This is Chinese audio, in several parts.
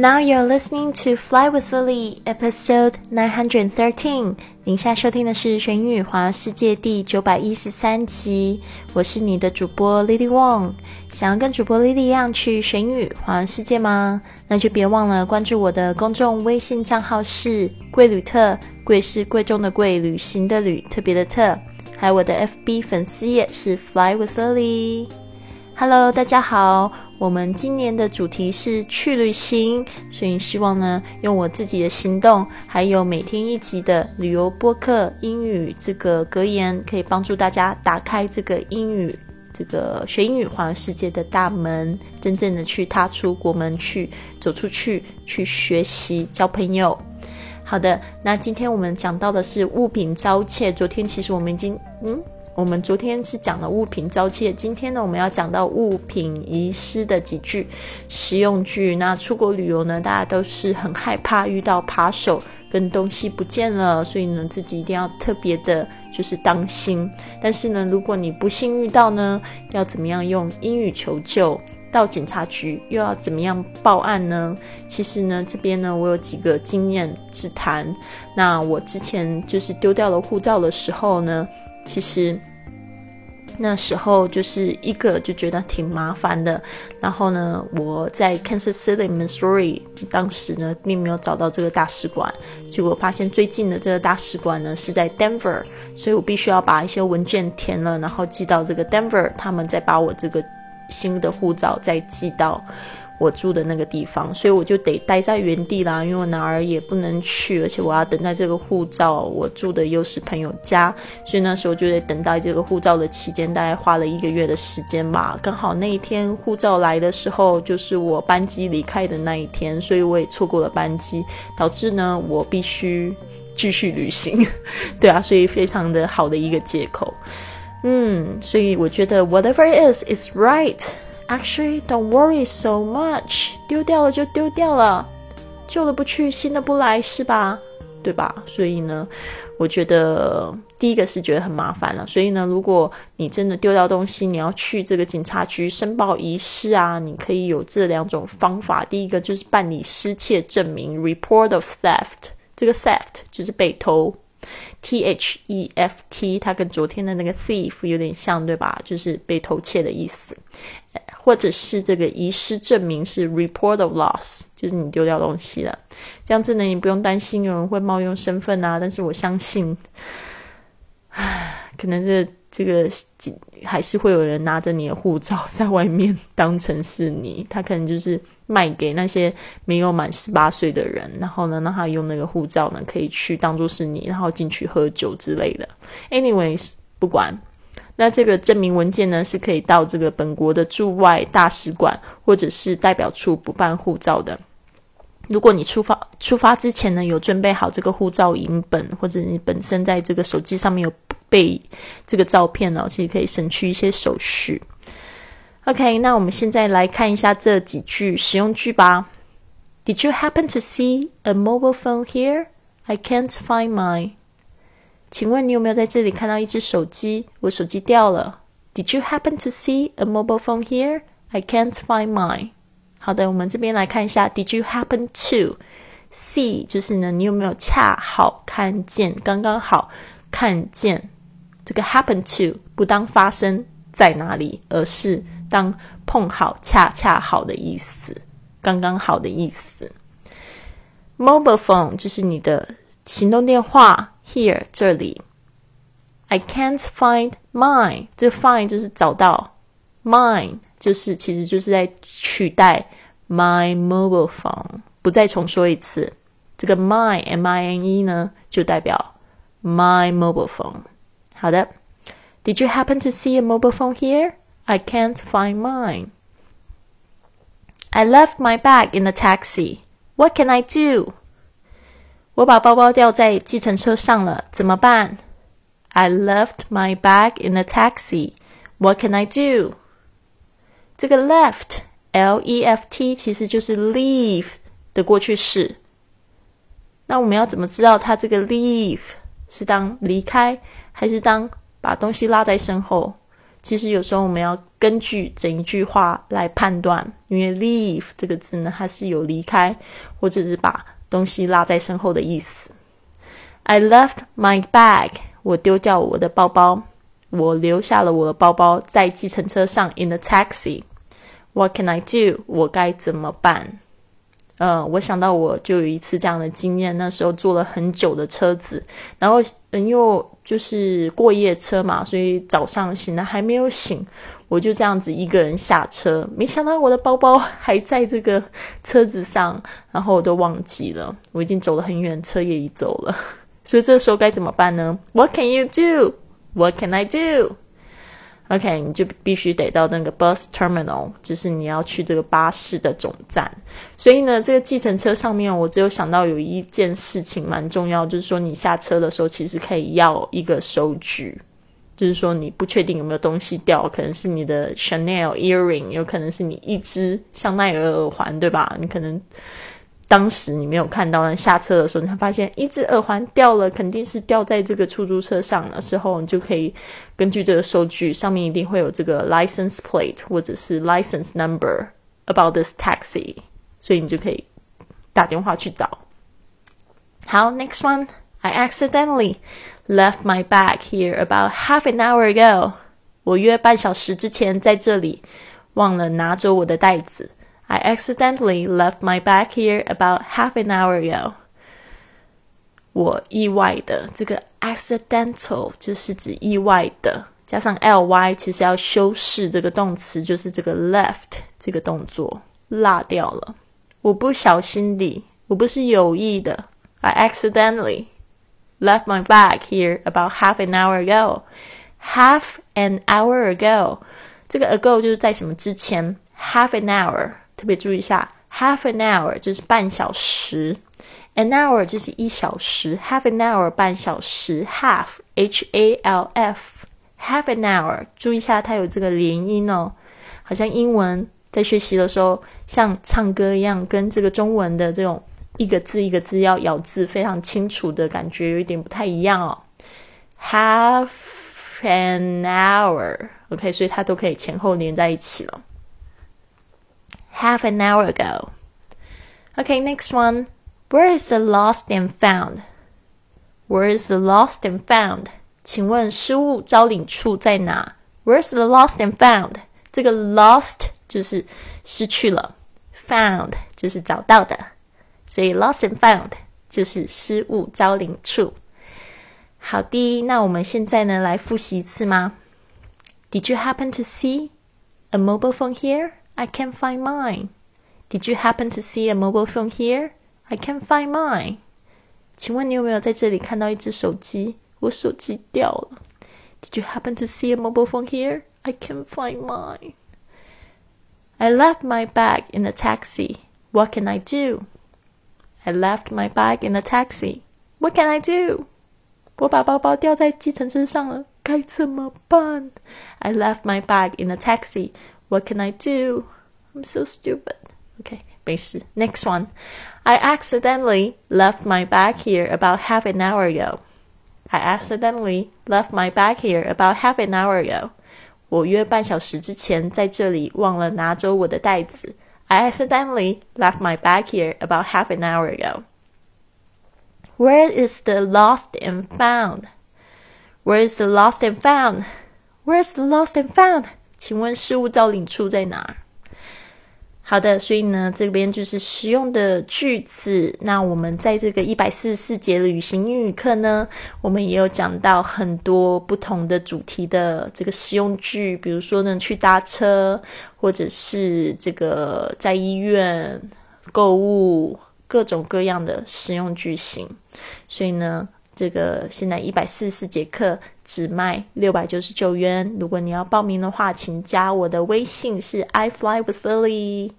Now you're listening to Fly with Lily, episode nine hundred thirteen. 您现在收听的是《学英语环游世界》第九百一十三集。我是你的主播 Lily Wong。想要跟主播 Lily 一样去学英语环游世界吗？那就别忘了关注我的公众微信账号是“贵旅特”，贵是贵重的贵，旅行的旅，特别的特。还有我的 FB 粉丝页是 Fly with Lily。Hello，大家好。我们今年的主题是去旅行，所以希望呢，用我自己的行动，还有每天一集的旅游播客英语这个格言，可以帮助大家打开这个英语这个学英语环游世界的大门，真正的去踏出国门，去走出去，去学习，交朋友。好的，那今天我们讲到的是物品遭窃。昨天其实我们已经，嗯。我们昨天是讲了物品遭窃，今天呢，我们要讲到物品遗失的几句实用句。那出国旅游呢，大家都是很害怕遇到扒手跟东西不见了，所以呢，自己一定要特别的，就是当心。但是呢，如果你不幸遇到呢，要怎么样用英语求救？到警察局又要怎么样报案呢？其实呢，这边呢，我有几个经验之谈。那我之前就是丢掉了护照的时候呢，其实。那时候就是一个就觉得挺麻烦的，然后呢，我在 Kansas City, Missouri，当时呢并没有找到这个大使馆，结果发现最近的这个大使馆呢是在 Denver，所以我必须要把一些文件填了，然后寄到这个 Denver，他们再把我这个新的护照再寄到。我住的那个地方，所以我就得待在原地啦，因为我哪儿也不能去，而且我要等待这个护照。我住的又是朋友家，所以那时候就得等待这个护照的期间，大概花了一个月的时间吧。刚好那一天护照来的时候，就是我班机离开的那一天，所以我也错过了班机，导致呢我必须继续旅行。对啊，所以非常的好的一个借口。嗯，所以我觉得 whatever it is is right。Actually, don't worry so much. 丢掉了就丢掉了，旧的不去，新的不来，是吧？对吧？所以呢，我觉得第一个是觉得很麻烦了。所以呢，如果你真的丢掉东西，你要去这个警察局申报遗失啊，你可以有这两种方法。第一个就是办理失窃证明 （report of theft）。这个 theft 就是被偷，T H E F T，它跟昨天的那个 thief 有点像，对吧？就是被偷窃的意思。或者是这个遗失证明是 report of loss，就是你丢掉东西了，这样子呢，你不用担心有人会冒用身份啊。但是我相信，唉，可能这这个还是会有人拿着你的护照在外面当成是你，他可能就是卖给那些没有满十八岁的人，然后呢，让他用那个护照呢，可以去当做是你，然后进去喝酒之类的。Anyways，不管。那这个证明文件呢，是可以到这个本国的驻外大使馆或者是代表处补办护照的。如果你出发出发之前呢，有准备好这个护照影本，或者你本身在这个手机上面有备这个照片呢，其实可以省去一些手续。OK，那我们现在来看一下这几句实用句吧。Did you happen to see a mobile phone here? I can't find mine. 请问你有没有在这里看到一只手机？我手机掉了。Did you happen to see a mobile phone here? I can't find mine. 好的，我们这边来看一下。Did you happen to see？就是呢，你有没有恰好看见？刚刚好看见。这个 happen to 不当发生在哪里，而是当碰好、恰恰好的意思，刚刚好的意思。Mobile phone 就是你的行动电话。Here 这里，I can't find mine。这 find 就是找到，mine 就是其实就是在取代 my mobile phone。不再重说一次，这个 my m i n e 呢就代表 my mobile phone。好的，Did you happen to see a mobile phone here? I can't find mine. I left my bag in the taxi. What can I do? 我把包包掉在计程车上了，怎么办？I left my bag in the taxi. What can I do? 这个 left L E F T 其实就是 leave 的过去式。那我们要怎么知道它这个 leave 是当离开， 还是当把东西拉在身后？其实有时候我们要根据整一句话来判断，因为 leave 这个字呢，它是有离开或者是把东西落在身后的意思。I left my bag，我丢掉我的包包，我留下了我的包包在计程车上。In the taxi。What can I do？我该怎么办？呃，我想到我就有一次这样的经验，那时候坐了很久的车子，然后嗯，又就是过夜车嘛，所以早上醒了还没有醒，我就这样子一个人下车，没想到我的包包还在这个车子上，然后我都忘记了，我已经走了很远，车也已走了，所以这时候该怎么办呢？What can you do？What can I do? do？OK，你就必须得到那个 bus terminal，就是你要去这个巴士的总站。所以呢，这个计程车上面，我只有想到有一件事情蛮重要，就是说你下车的时候，其实可以要一个收据，就是说你不确定有没有东西掉，可能是你的 Chanel earring，有可能是你一只香奈儿耳环，对吧？你可能。当时你没有看到，下车的时候，你会发现一只耳环掉了，肯定是掉在这个出租车上的时候，你就可以根据这个收据，上面一定会有这个 license plate 或者是 license number about this taxi，所以你就可以打电话去找。好，next one，I accidentally left my bag here about half an hour ago。我约半小时之前在这里忘了拿走我的袋子。I accidentally left my bag here about half an hour ago. 我意外的，这个 accidental 就是指意外的，加上 ly 其实要修饰这个动词，就是这个 left 这个动作落掉了。我不小心地，我不是有意的。I accidentally left my bag here about half an hour ago. Half an hour ago，这个 ago 就是在什么之前？Half an hour。 特别注意一下，half an hour 就是半小时，an hour 就是一小时，half an hour 半小时，half h a l f half an hour，注意一下它有这个连音哦，好像英文在学习的时候像唱歌一样，跟这个中文的这种一个字一个字要咬字非常清楚的感觉有一点不太一样哦。half an hour，OK，所以它都可以前后连在一起了。half an hour ago. Okay, next one. Where is the lost and found? Where is the lost and found? 请问失物招领处在哪？Where's the lost and found？这个 lost 就是失去了，found 就是找到的，所以 lost and found 就是失物招领处。好的，那我们现在呢来复习一次吗？Did you happen to see a mobile phone here? I can't find mine. Did you happen to see a mobile phone here? I can't find mine. 请问你有没有在这里看到一只手机？我手机掉了。Did you happen to see a mobile phone here? I can't find mine. I left my bag in a taxi. What can I do? I left my bag in a taxi. What can I do? 我把包包掉在计程车上了，该怎么办？I left my bag in a taxi. What can I do? I'm so stupid. Okay, 没事. Next one. I accidentally left my bag here about half an hour ago. I accidentally left my bag here about half an hour ago. 我约半小时之前在这里忘了拿走我的袋子。I accidentally left my bag here about half an hour ago. Where is the lost and found? Where is the lost and found? Where's the lost and found? 请问事物招领处在哪儿？好的，所以呢，这边就是实用的句子。那我们在这个一百四十四节的旅行英语课呢，我们也有讲到很多不同的主题的这个实用句，比如说呢，去搭车，或者是这个在医院购物，各种各样的实用句型。所以呢，这个现在一百四十四节课。只卖六百九十九元。如果你要报名的话，请加我的微信，是 I fly with Lily。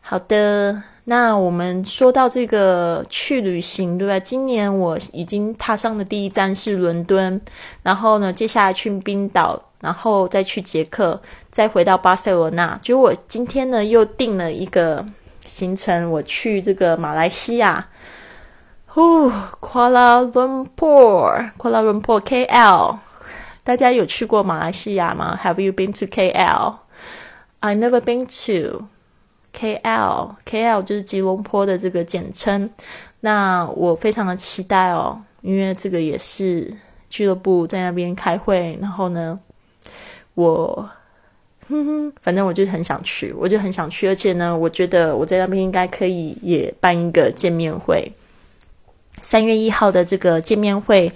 好的，那我们说到这个去旅行，对吧？今年我已经踏上的第一站是伦敦，然后呢，接下来去冰岛，然后再去捷克，再回到巴塞罗那。就我今天呢，又定了一个行程，我去这个马来西亚。哦，Kuala Lumpur，Kuala Lumpur KL，大家有去过马来西亚吗？Have you been to KL? I never been to KL. KL 就是吉隆坡的这个简称。那我非常的期待哦，因为这个也是俱乐部在那边开会，然后呢，我，哼哼，反正我就很想去，我就很想去，而且呢，我觉得我在那边应该可以也办一个见面会。三月一号的这个见面会，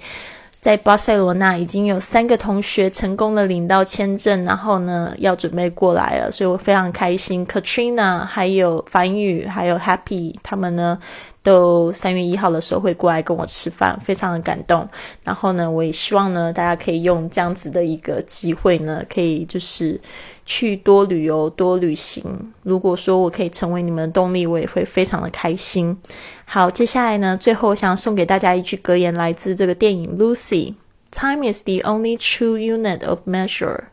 在巴塞罗那已经有三个同学成功的领到签证，然后呢要准备过来了，所以我非常开心。Katrina 还有樊宇还有 Happy 他们呢。都三月一号的时候会过来跟我吃饭，非常的感动。然后呢，我也希望呢，大家可以用这样子的一个机会呢，可以就是去多旅游、多旅行。如果说我可以成为你们的动力，我也会非常的开心。好，接下来呢，最后想送给大家一句格言，来自这个电影《Lucy》：“Time is the only true unit of measure.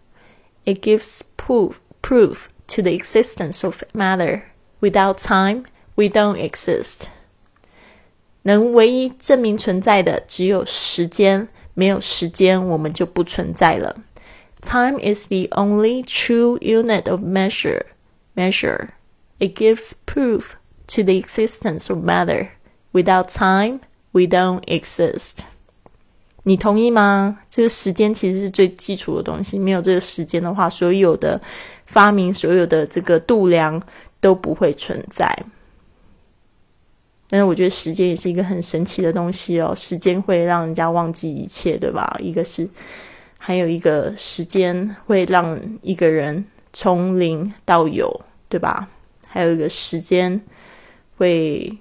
It gives proof proof to the existence of matter. Without time, we don't exist.” 能唯一证明存在的只有时间，没有时间，我们就不存在了。Time is the only true unit of measure. Measure. It gives proof to the existence of matter. Without time, we don't exist. 你同意吗？这个时间其实是最基础的东西，没有这个时间的话，所有的发明，所有的这个度量都不会存在。但是我觉得时间也是一个很神奇的东西哦，时间会让人家忘记一切，对吧？一个是，还有一个时间会让一个人从零到有，对吧？还有一个时间会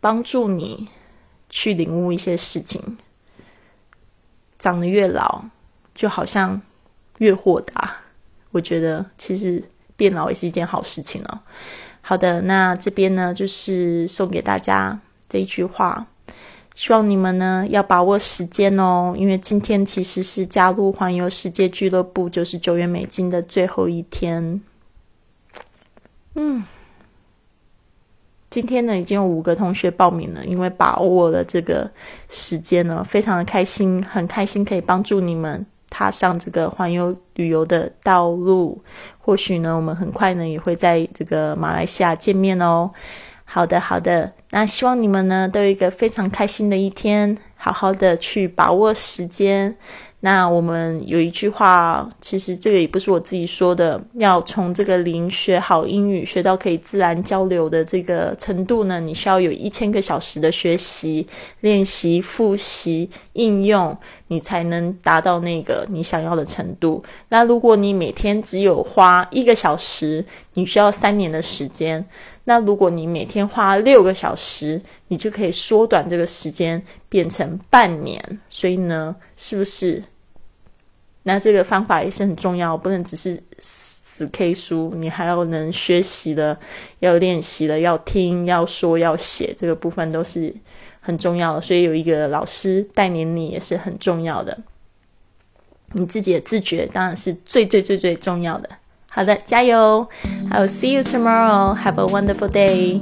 帮助你去领悟一些事情。长得越老，就好像越豁达。我觉得其实变老也是一件好事情哦。好的，那这边呢，就是送给大家这一句话，希望你们呢要把握时间哦，因为今天其实是加入环游世界俱乐部九十九元美金的最后一天。嗯，今天呢已经有五个同学报名了，因为把握了这个时间呢，非常的开心，很开心可以帮助你们。踏上这个环游旅游的道路，或许呢，我们很快呢也会在这个马来西亚见面哦。好的，好的，那希望你们呢都有一个非常开心的一天，好好的去把握时间。那我们有一句话，其实这个也不是我自己说的，要从这个零学好英语，学到可以自然交流的这个程度呢，你需要有一千个小时的学习、练习、复习、应用，你才能达到那个你想要的程度。那如果你每天只有花一个小时，你需要三年的时间。那如果你每天花六个小时，你就可以缩短这个时间，变成半年。所以呢，是不是？那这个方法也是很重要，不能只是死 K 书，你还要能学习的，要练习的，要听，要说，要写，这个部分都是很重要的。所以有一个老师带领你也是很重要的，你自己的自觉当然是最最最最重要的。好的，加油！I will see you tomorrow. Have a wonderful day.